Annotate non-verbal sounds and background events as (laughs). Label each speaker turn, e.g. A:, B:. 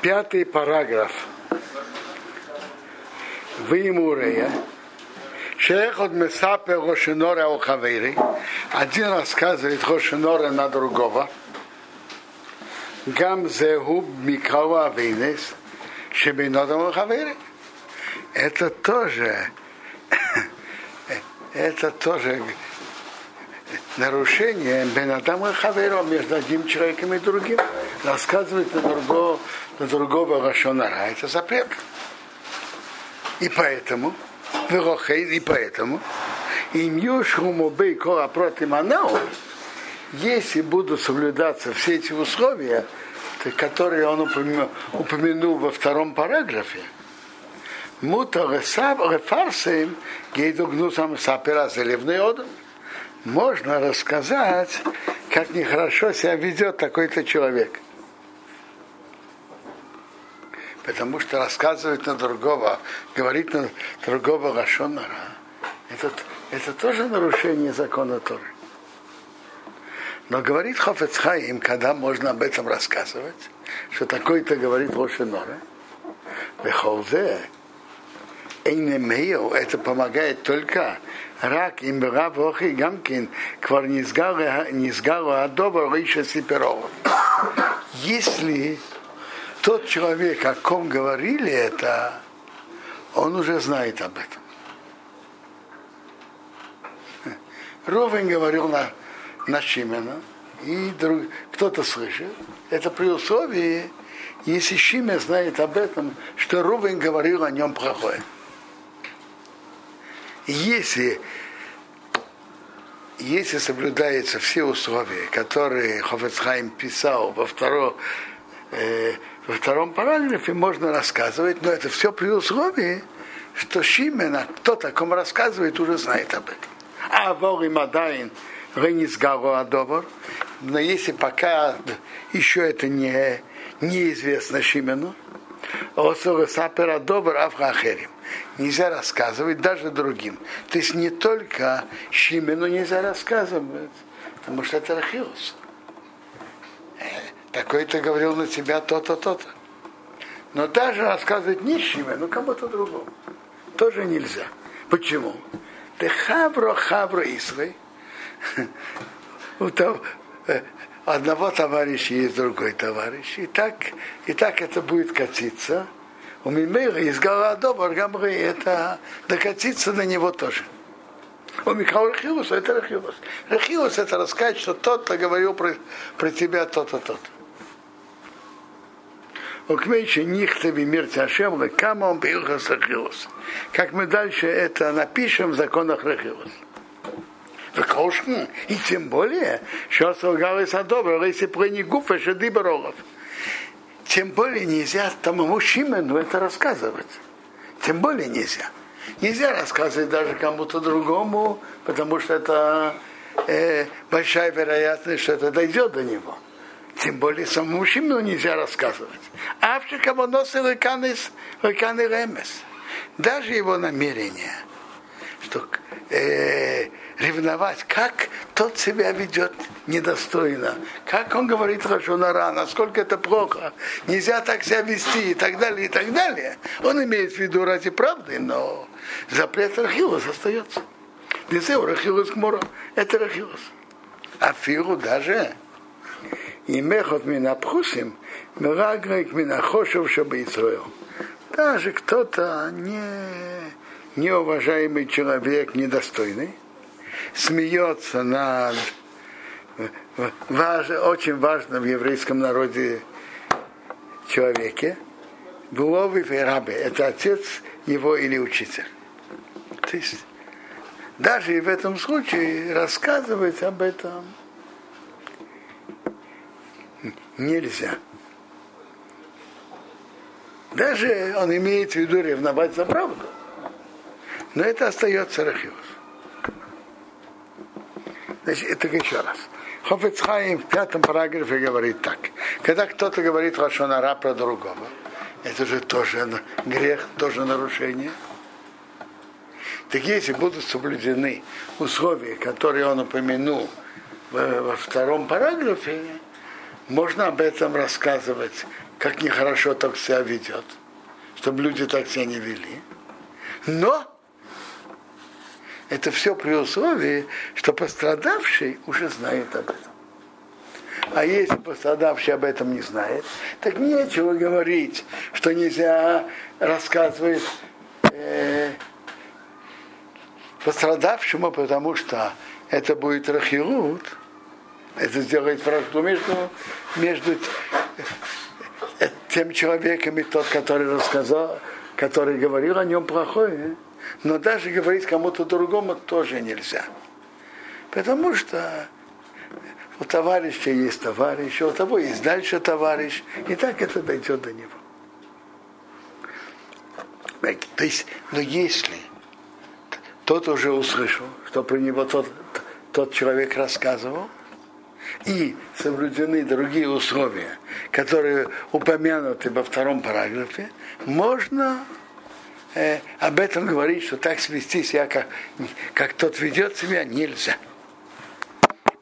A: Пятый параграф. Вы ему Рея. Шехот Месапе Рошинора Охавейри. Один рассказывает Рошинора на другого. Гам Зеху Микава Авейнес. Шебинодам Охавейри. Это тоже (laughs) это тоже нарушение Бенадама Хаверо между одним человеком и другим. Рассказывать на другого, на другого Рашонара. Это запрет. И поэтому, и поэтому, им Юшхумобей Кора против Манау, если будут соблюдаться все эти условия, которые он упомянул, упомянул во втором параграфе, Мута рефарсим гейду гнусам сапера заливный одам можно рассказать, как нехорошо себя ведет такой-то человек. Потому что рассказывать на другого, говорить на другого Рашонара, это, это тоже нарушение закона Торы. Но говорит Хофецхаим, когда можно об этом рассказывать, что такой-то говорит Рошенора, Бехолзе, Эйнемео, это помогает только рак им рав охи гамкин квар низгару адоба риша сиперова. Если тот человек, о ком говорили это, он уже знает об этом. Ровен говорил на, на Шимена, и друг, кто-то слышит. Это при условии, если Шимен знает об этом, что Рувен говорил о нем плохое. Если, если соблюдаются все условия, которые Хафец Хаим писал во втором, э, во втором параграфе, можно рассказывать, но это все при условии, что Шимена, кто о ком рассказывает, уже знает об этом. אבל אם עדיין לא נתגלה הדבר, но если пока еще это не, неизвестно Шимену, Осора Сапера Добр Афрахерим нельзя рассказывать даже другим. То есть не только Шимену нельзя рассказывать, потому что это Рахиус. Такой-то говорил на тебя то-то, то-то. Но даже рассказывать не Шимену, кому-то другому. Тоже нельзя. Почему? Ты хабро хабро исвей. У того, э, одного товарища есть другой товарищ. И так, и так это будет катиться. У Мимейра из гора Добр Гамры это докатиться на него тоже. У Михаила Рахилус это Рахилус. Рахилус это рассказать, что тот-то говорил про, про тебя то-то, то-то. Укмейче нихтави мир Тяшем, кама он билхас Рахилус. Как мы дальше это напишем в законах Рахилус. И тем более, что солгалися добро, если про не гуфа, что дыборолов тем более нельзя тому Шимену это рассказывать. Тем более нельзя. Нельзя рассказывать даже кому-то другому, потому что это э, большая вероятность, что это дойдет до него. Тем более самому Шимену нельзя рассказывать. А в кого носил ремес. Даже его намерение, что э, ревновать, как тот себя ведет недостойно, как он говорит хорошо на рано, насколько это плохо, нельзя так себя вести и так далее, и так далее. Он имеет в виду ради правды, но запрет Рахилус остается. Десеу Рахилус Кмора, это Рахилус. А фиру даже и мехот мина пхусим, мирагрик мина хошев, чтобы Исраил. Даже кто-то не, неуважаемый человек, недостойный, смеется над важ, очень важном в еврейском народе человеке, Буловый Рабе, это отец его или учитель. То есть даже и в этом случае рассказывать об этом нельзя. Даже он имеет в виду ревновать за правду. Но это остается рахиус. Значит, это еще раз. Хофецхайм в пятом параграфе говорит так. Когда кто-то говорит Лашонара про другого, это же тоже грех, тоже нарушение. Так если будут соблюдены условия, которые он упомянул во втором параграфе, можно об этом рассказывать как нехорошо так себя ведет, чтобы люди так себя не вели. Но это все при условии, что пострадавший уже знает об этом. А если пострадавший об этом не знает, так нечего говорить, что нельзя рассказывать э, пострадавшему, потому что это будет рахилут, это сделает вражду между, между тем человеком и тот, который рассказал, который говорил о нем плохое. Но даже говорить кому-то другому тоже нельзя. Потому что у товарища есть товарищ, у того есть дальше товарищ, и так это дойдет до него. То есть, но если тот уже услышал, что про него тот, тот человек рассказывал, и соблюдены другие условия, которые упомянуты во втором параграфе, можно э, об этом говорить, что так свести себя, как, как тот ведет себя, нельзя.